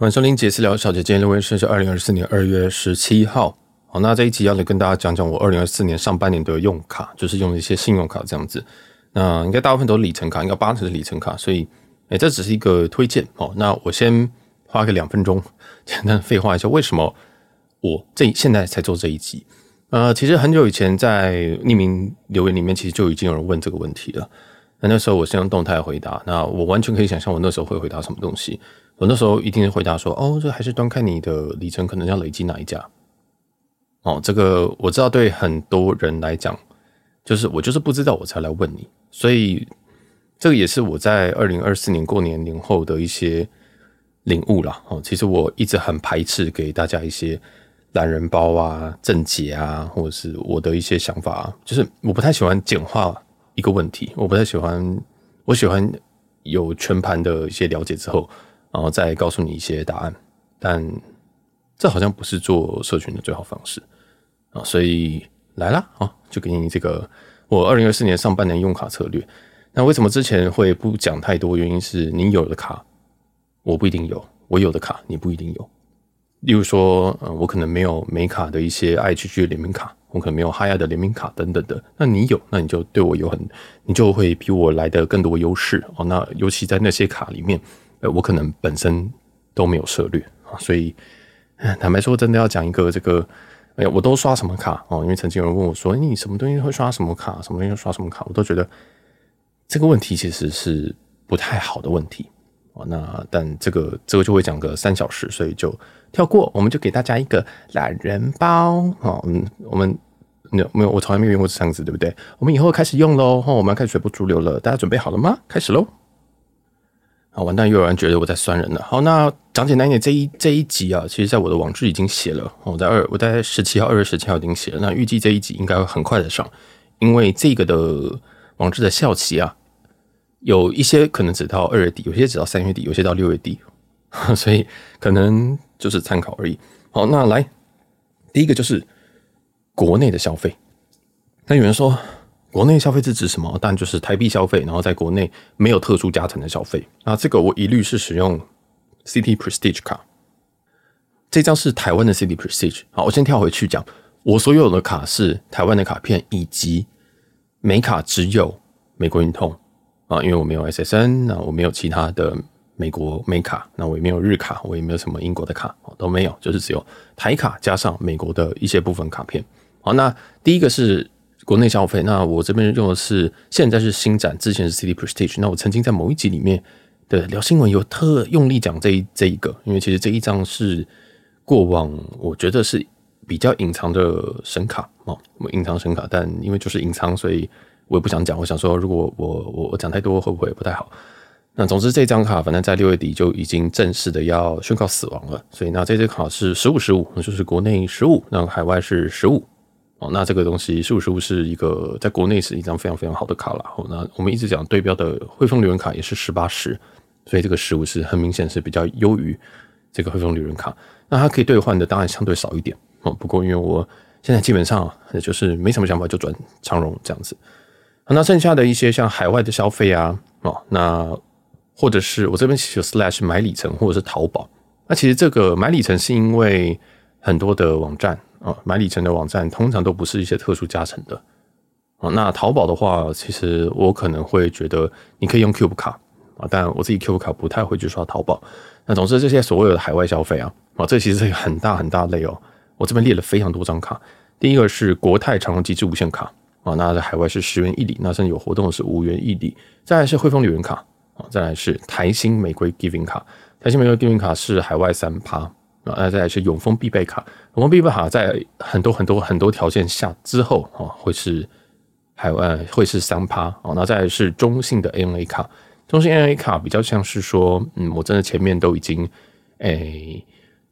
晚上林杰私聊小姐，今天录音是二零二四年二月十七号。好，那这一集要来跟大家讲讲我二零二四年上半年的用卡，就是用一些信用卡这样子。那应该大部分都是里程卡，应该八成是里程卡，所以哎、这只是一个推荐哦。那我先花个两分钟 简单废话一下，为什么我这现在才做这一集？呃，其实很久以前在匿名留言里面，其实就已经有人问这个问题了。那那时候我是用动态回答，那我完全可以想象我那时候会回答什么东西。我那时候一定是回答说：“哦，这还是端看你的里程可能要累积哪一家。”哦，这个我知道，对很多人来讲，就是我就是不知道，我才来问你。所以这个也是我在二零二四年过年年后的一些领悟啦。哦，其实我一直很排斥给大家一些懒人包啊、正解啊，或者是我的一些想法，就是我不太喜欢简化一个问题，我不太喜欢，我喜欢有全盘的一些了解之后。然后再告诉你一些答案，但这好像不是做社群的最好方式啊，所以来啦，啊，就给你这个我二零二四年上半年用卡策略。那为什么之前会不讲太多？原因是你有的卡我不一定有，我有的卡你不一定有。例如说，呃，我可能没有美卡的一些 IHG 联名卡，我可能没有 Hyatt 的联名卡等等的。那你有，那你就对我有很，你就会比我来的更多优势哦。那尤其在那些卡里面。呃，我可能本身都没有涉猎啊，所以坦白说，真的要讲一个这个，哎呀，我都刷什么卡哦？因为曾经有人问我说，你什么东西会刷什么卡？什么东西会刷什么卡？我都觉得这个问题其实是不太好的问题哦。那但这个这个就会讲个三小时，所以就跳过。我们就给大家一个懒人包哦。嗯，我们没有没有，我从来没有用过这样子，对不对？我们以后开始用喽。哦，我们要开始随波逐流了，大家准备好了吗？开始喽！啊，完蛋！又有人觉得我在酸人了。好，那讲简单一点，这一这一集啊，其实在我的网志已经写了。我在二，我在十七号，二月十七号已经写了。那预计这一集应该会很快的上，因为这个的网志的效期啊，有一些可能只到二月底，有些只到三月底，有些到六月底，所以可能就是参考而已。好，那来第一个就是国内的消费。那有人说。国内消费是指什么？当然就是台币消费，然后在国内没有特殊加成的消费。那这个我一律是使用 City Prestige 卡。这张是台湾的 City Prestige。好，我先跳回去讲，我所有的卡是台湾的卡片，以及美卡只有美国运通啊，因为我没有 SSN，那我没有其他的美国美卡，那我也没有日卡，我也没有什么英国的卡，都没有，就是只有台卡加上美国的一些部分卡片。好，那第一个是。国内消费，那我这边用的是现在是新展，之前是 City Prestige。那我曾经在某一集里面的聊新闻有特用力讲这一这一个，因为其实这一张是过往我觉得是比较隐藏的神卡哦，隐藏神卡，但因为就是隐藏，所以我也不想讲。我想说，如果我我我讲太多会不会不太好？那总之这张卡反正在六月底就已经正式的要宣告死亡了，所以那这张卡是十五十五，就是国内十五，那海外是十五。哦，那这个东西十五十五是一个在国内是一张非常非常好的卡了。哦，那我们一直讲对标的汇丰旅人卡也是十八十，所以这个十五是很明显是比较优于这个汇丰旅人卡。那它可以兑换的当然相对少一点哦。不过因为我现在基本上就是没什么想法，就转长荣这样子。那剩下的一些像海外的消费啊，哦，那或者是我这边其实 slash 买里程或者是淘宝。那其实这个买里程是因为很多的网站。啊，买里程的网站通常都不是一些特殊加成的。啊，那淘宝的话，其实我可能会觉得你可以用 Cube 卡啊，但我自己 Cube 卡不太会去刷淘宝。那总之这些所有的海外消费啊，啊，这其实是一个很大很大类哦。我这边列了非常多张卡，第一个是国泰长荣极致无限卡啊，那在海外是十元一里，那甚至有活动是五元一里。再来是汇丰旅人卡啊，再来是台新玫瑰 Giving 卡，台新玫瑰 Giving 卡是海外三趴。啊，再来是永丰必备卡，永丰必备卡在很多很多很多条件下之后啊，会是海外会是三趴哦。那再来是中信的 ANA 卡，中信 ANA 卡比较像是说，嗯，我真的前面都已经诶、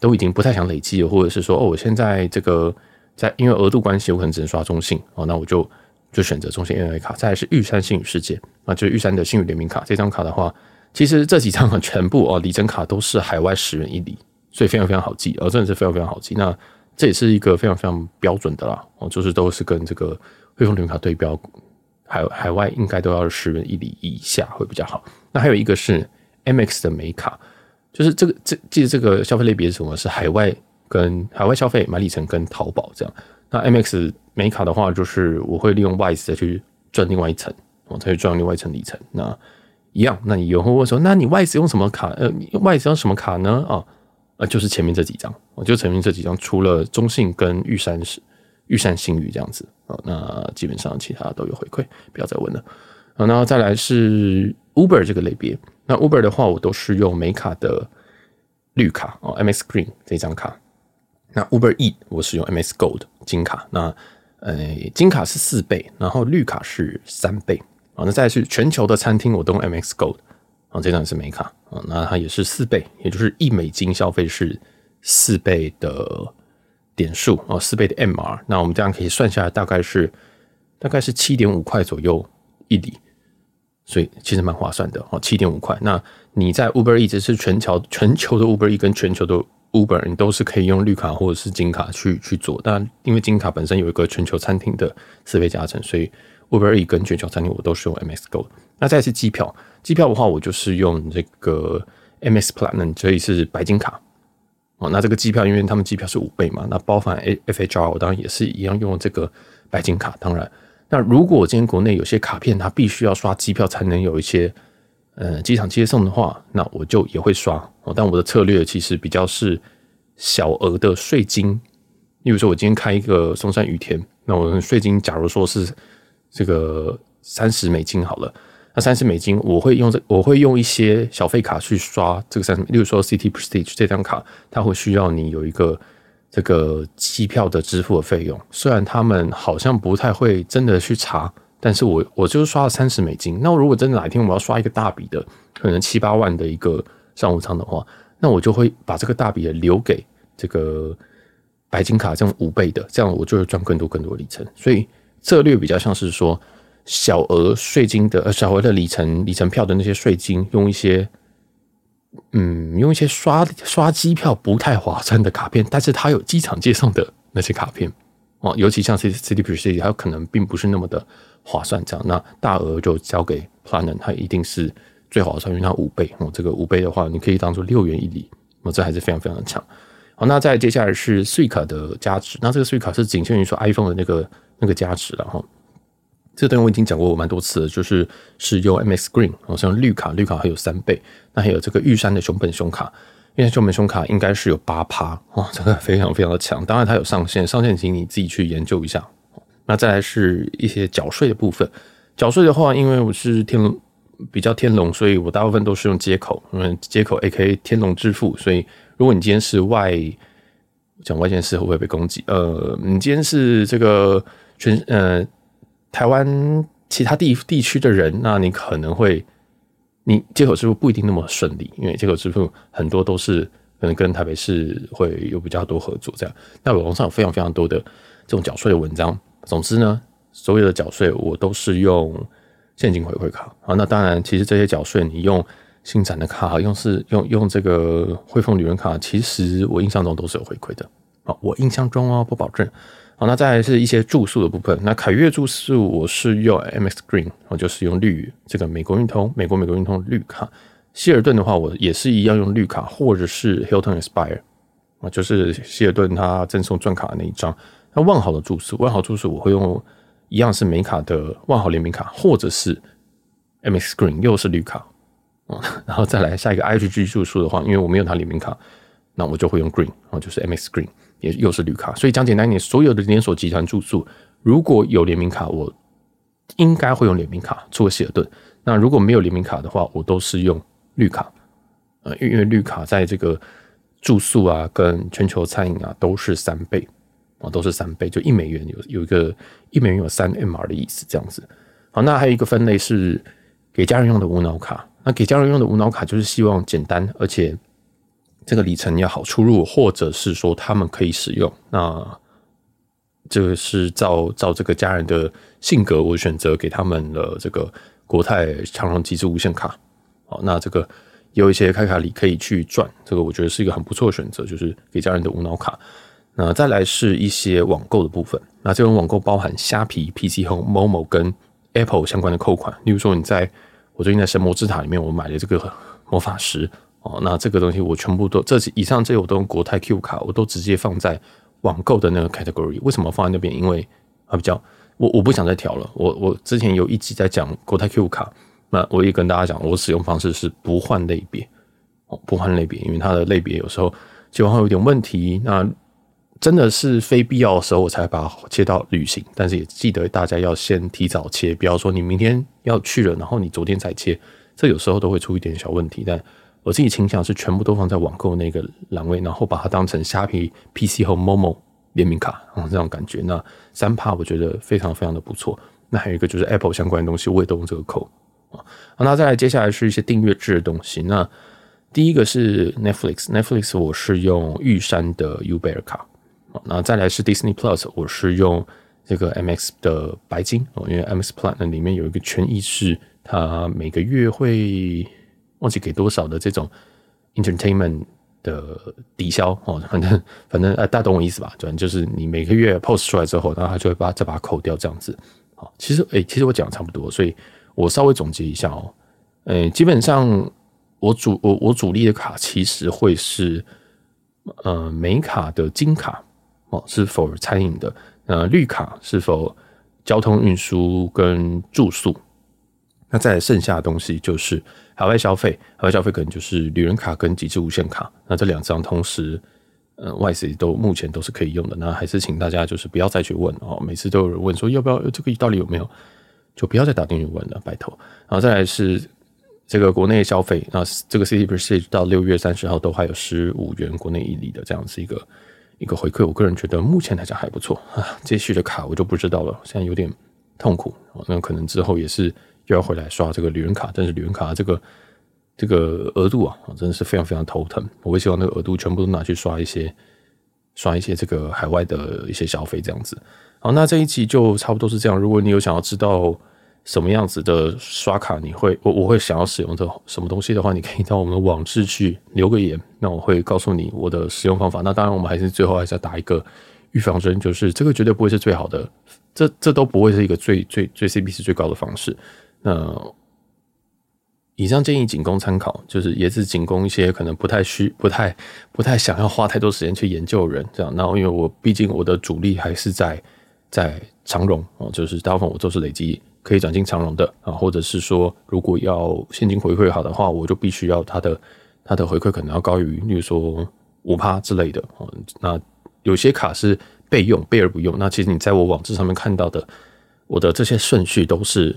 都已经不太想累积了，或者是说哦，我现在这个在因为额度关系，我可能只能刷中信哦，那我就就选择中信 ANA 卡。再来是玉山星宇世界啊，就是玉山的星宇联名卡，这张卡的话，其实这几张全部哦里程卡都是海外十元一里。所以非常非常好记，哦，真的是非常非常好记。那这也是一个非常非常标准的啦，哦，就是都是跟这个汇丰联名卡对标，海海外应该都要十元一里以下会比较好。那还有一个是 MX 的美卡，就是这个这记得这个消费类别是什么？是海外跟海外消费买里程跟淘宝这样。那 MX 美卡的话，就是我会利用 Wise 再去赚另外一层，我再去赚另外一层里程。那一样，那你有人会问说，那你 Wise 用什么卡？呃，Wise 用什么卡呢？啊、呃，就是前面这几张，我就前面这几张，除了中信跟玉山是玉山信誉这样子啊，那基本上其他都有回馈，不要再问了。啊，然后再来是 Uber 这个类别，那 Uber 的话，我都是用美卡的绿卡哦，MX Green 这张卡。那 Uber E 我使用 MX Gold 金卡，那呃金卡是四倍，然后绿卡是三倍啊。那再是全球的餐厅我都用 MX Gold 啊，这张是美卡啊，那它也是四倍，也就是一美金消费是四倍的点数啊，四倍的 MR。那我们这样可以算下来，大概是大概是七点五块左右一里。所以其实蛮划算的哦，七点五块。那你在 Uber Eats 是全球全球的 Uber E 跟全球的 Uber，你都是可以用绿卡或者是金卡去去做。但因为金卡本身有一个全球餐厅的四倍加成，所以 Uber E 跟全球餐厅我都是用 MX Go。那再是机票，机票的话我就是用这个 MX Platinum，所以是白金卡哦。那这个机票因为他们机票是五倍嘛，那包含 FHR，我当然也是一样用这个白金卡，当然。那如果今天国内有些卡片，它必须要刷机票才能有一些呃机场接送的话，那我就也会刷哦。但我的策略其实比较是小额的税金，例如说我今天开一个松山羽田，那我税金假如说是这个三十美金好了，那三十美金我会用这我会用一些小费卡去刷这个三，例如说 City Prestige 这张卡，它会需要你有一个。这个机票的支付的费用，虽然他们好像不太会真的去查，但是我我就是刷了三十美金。那如果真的哪一天我要刷一个大笔的，可能七八万的一个商务舱的话，那我就会把这个大笔的留给这个白金卡这种五倍的，这样我就会赚更多更多里程。所以策略比较像是说小额税金的呃小额的里程里程票的那些税金，用一些。嗯，用一些刷刷机票不太划算的卡片，但是它有机场接送的那些卡片哦，尤其像 City Prestige，它可能并不是那么的划算。这样，那大额就交给 Platinum，它一定是最划算，因为它五倍哦。这个五倍的话，你可以当做六元一里，哦，这还是非常非常的强。好，那再接下来是 Suica 的加值，那这个 Suica 是仅限于说 iPhone 的那个那个加值了哈。这个东西我已经讲过蛮多次了，就是是用 MX Green，好像绿卡，绿卡还有三倍。那还有这个玉山的熊本熊卡，因为就美胸卡应该是有八趴，哇，这个非常非常的强。当然它有上限，上限请你自己去研究一下。那再来是一些缴税的部分，缴税的话，因为我是天龙比较天龙，所以我大部分都是用接口，因为街口 A K 天龙支付。所以如果你今天是外讲外县市会不会被攻击？呃，你今天是这个全呃。台湾其他地地区的人，那你可能会，你接口支付不一定那么顺利，因为接口支付很多都是可能跟台北市会有比较多合作这样。那网上有非常非常多的这种缴税的文章。总之呢，所有的缴税我都是用现金回馈卡啊。那当然，其实这些缴税你用新展的卡，用是用用这个汇丰旅人卡，其实我印象中都是有回馈的啊。我印象中哦，不保证。好，那再来是一些住宿的部分。那凯悦住宿我是用 MX Green，我就是用绿这个美国运通、美国美国运通绿卡。希尔顿的话，我也是一样用绿卡，或者是 Hilton Aspire 啊，就是希尔顿它赠送钻卡的那一张。那万豪的住宿，万豪住宿我会用一样是美卡的万豪联名卡，或者是 MX Green 又是绿卡啊。然后再来下一个 IHG 住宿的话，因为我没有它联名卡，那我就会用 Green 啊，就是 MX Green。也又是绿卡，所以讲简单一点，所有的连锁集团住宿如果有联名卡，我应该会用联名卡，除了希尔顿。那如果没有联名卡的话，我都是用绿卡。呃，因为绿卡在这个住宿啊，跟全球餐饮啊都是三倍啊，都是三倍，就一美元有有一个一美元有三 MR 的意思，这样子。好，那还有一个分类是给家人用的无脑卡。那给家人用的无脑卡就是希望简单，而且。这个里程要好出入，或者是说他们可以使用，那这个是照照这个家人的性格，我选择给他们的这个国泰长荣极致无限卡。好，那这个有一些开卡礼可以去赚，这个我觉得是一个很不错的选择，就是给家人的无脑卡。那再来是一些网购的部分，那这种网购包含虾皮、PC Home、Momo 跟 Apple 相关的扣款，例如说你在我最近在神魔之塔里面，我买了这个魔法石。哦，那这个东西我全部都这以上这些我都用国泰 Q 卡，我都直接放在网购的那个 category。为什么放在那边？因为啊比较我我不想再调了。我我之前有一集在讲国泰 Q 卡，那我也跟大家讲，我使用方式是不换类别哦，不换类别，因为它的类别有时候切换有点问题。那真的是非必要的时候，我才把它切到旅行。但是也记得大家要先提早切，不要说你明天要去了，然后你昨天才切，这有时候都会出一点小问题。但我自己倾向是全部都放在网购那个栏位，然后把它当成虾皮 PC 和 Momo 联名卡，嗯，这种感觉。那三帕我觉得非常非常的不错。那还有一个就是 Apple 相关的东西，我也都用这个扣啊。那再来接下来是一些订阅制的东西。那第一个是 Netflix，Netflix 我是用玉山的 Uber 卡。那再来是 Disney Plus，我是用这个 MX 的白金哦，因为 MX Plus 里面有一个权益是它每个月会。忘记给多少的这种 entertainment 的抵消哦，反正 反正呃，大家懂我意思吧？反正，就是你每个月 post 出来之后，然后他就会把再把它扣掉这样子。好，其实诶、其实我讲的差不多，所以我稍微总结一下哦。诶、基本上我主我我主力的卡其实会是呃美卡的金卡哦，是否餐饮的？呃，绿卡是否交通运输跟住宿？那再来剩下的东西就是海外消费，海外消费可能就是旅人卡跟极致无限卡。那这两张同时，呃，外 C 都目前都是可以用的。那还是请大家就是不要再去问哦，每次都有人问说要不要这个到底有没有，就不要再打电话问了，拜托。然后再来是这个国内消费，那这个 City Prestige 到六月三十号都还有十五元国内一里的这样子一个一个回馈，我个人觉得目前来讲还不错啊。接续的卡我就不知道了，现在有点痛苦，那可能之后也是。又要回来刷这个旅人卡，但是旅人卡这个这个额度啊，真的是非常非常头疼。我会希望那个额度全部都拿去刷一些刷一些这个海外的一些消费，这样子。好，那这一集就差不多是这样。如果你有想要知道什么样子的刷卡，你会我我会想要使用的什么东西的话，你可以到我们的网志去留个言，那我会告诉你我的使用方法。那当然，我们还是最后还是要打一个预防针，就是这个绝对不会是最好的，这这都不会是一个最最最 CP 值最高的方式。那以上建议仅供参考，就是也是仅供一些可能不太需、不太、不太想要花太多时间去研究人这样。然后，因为我毕竟我的主力还是在在长荣哦，就是大部分我都是累积可以转进长荣的啊，或者是说如果要现金回馈好的话，我就必须要它的它的回馈可能要高于，例如说五趴之类的哦。那有些卡是备用备而不用，那其实你在我网志上面看到的，我的这些顺序都是。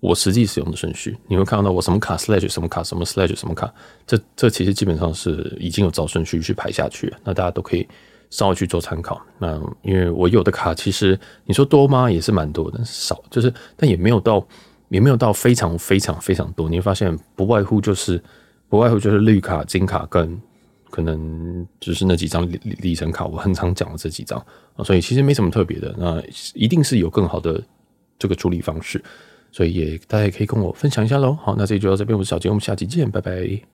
我实际使用的顺序，你会看到我什么卡 slash 什么卡什么 slash 什么卡，这这其实基本上是已经有照顺序去排下去。那大家都可以稍微去做参考。那因为我有的卡其实你说多吗？也是蛮多的，少就是但也没有到也没有到非常非常非常多。你会发现不外乎就是不外乎就是绿卡、金卡跟可能就是那几张里里程卡，我很常讲的这几张啊，所以其实没什么特别的。那一定是有更好的这个处理方式。所以也大家也可以跟我分享一下喽。好，那这就到这边，我是小杰，我们下期见，拜拜。